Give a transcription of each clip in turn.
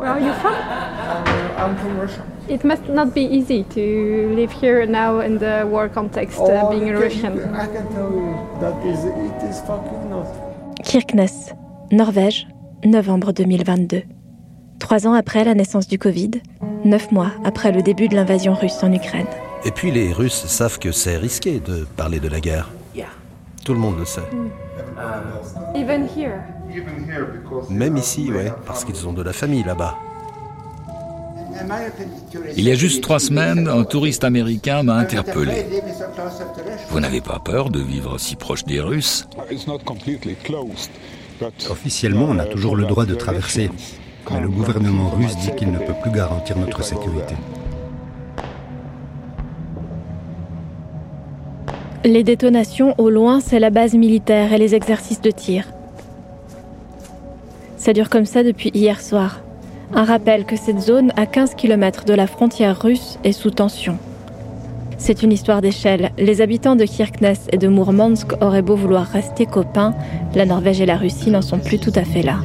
Where are you from? Uh, I'm from Russia. It must not be easy to live here now in the war context, uh, Oh, being a Russian. I can tell you that is, it is fucking not. Kirkenes, Norvège, novembre 2022. Trois ans après la naissance du Covid, neuf mois après le début de l'invasion russe en Ukraine. Et puis les Russes savent que c'est risqué de parler de la guerre. Tout le monde le sait. Here. Même ici, ouais, parce qu'ils ont de la famille là-bas. Il y a juste trois semaines, un touriste américain m'a interpellé. Vous n'avez pas peur de vivre si proche des Russes? Officiellement, on a toujours le droit de traverser. Mais le gouvernement russe dit qu'il ne peut plus garantir notre sécurité. Les détonations au loin, c'est la base militaire et les exercices de tir. Ça dure comme ça depuis hier soir. Un rappel que cette zone, à 15 km de la frontière russe, est sous tension. C'est une histoire d'échelle. Les habitants de Kirkenes et de Mourmansk auraient beau vouloir rester copains, la Norvège et la Russie n'en sont plus tout à fait là.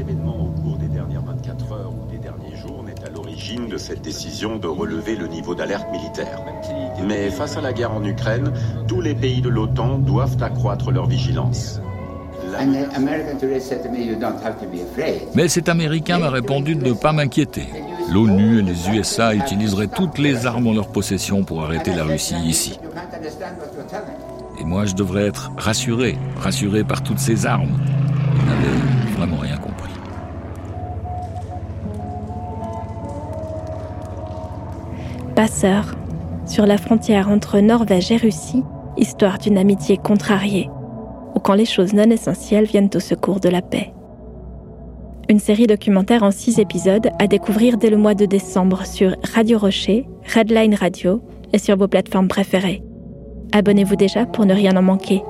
L'origine de cette décision de relever le niveau d'alerte militaire. Mais face à la guerre en Ukraine, tous les pays de l'OTAN doivent accroître leur vigilance. Mais cet Américain m'a répondu de ne pas m'inquiéter. L'ONU et les USA utiliseraient toutes les armes en leur possession pour arrêter la Russie ici. Et moi, je devrais être rassuré, rassuré par toutes ces armes. Il n'avait vraiment rien compris. Passeur, sur la frontière entre Norvège et Russie, histoire d'une amitié contrariée, ou quand les choses non essentielles viennent au secours de la paix. Une série documentaire en six épisodes à découvrir dès le mois de décembre sur Radio Rocher, Redline Radio et sur vos plateformes préférées. Abonnez-vous déjà pour ne rien en manquer.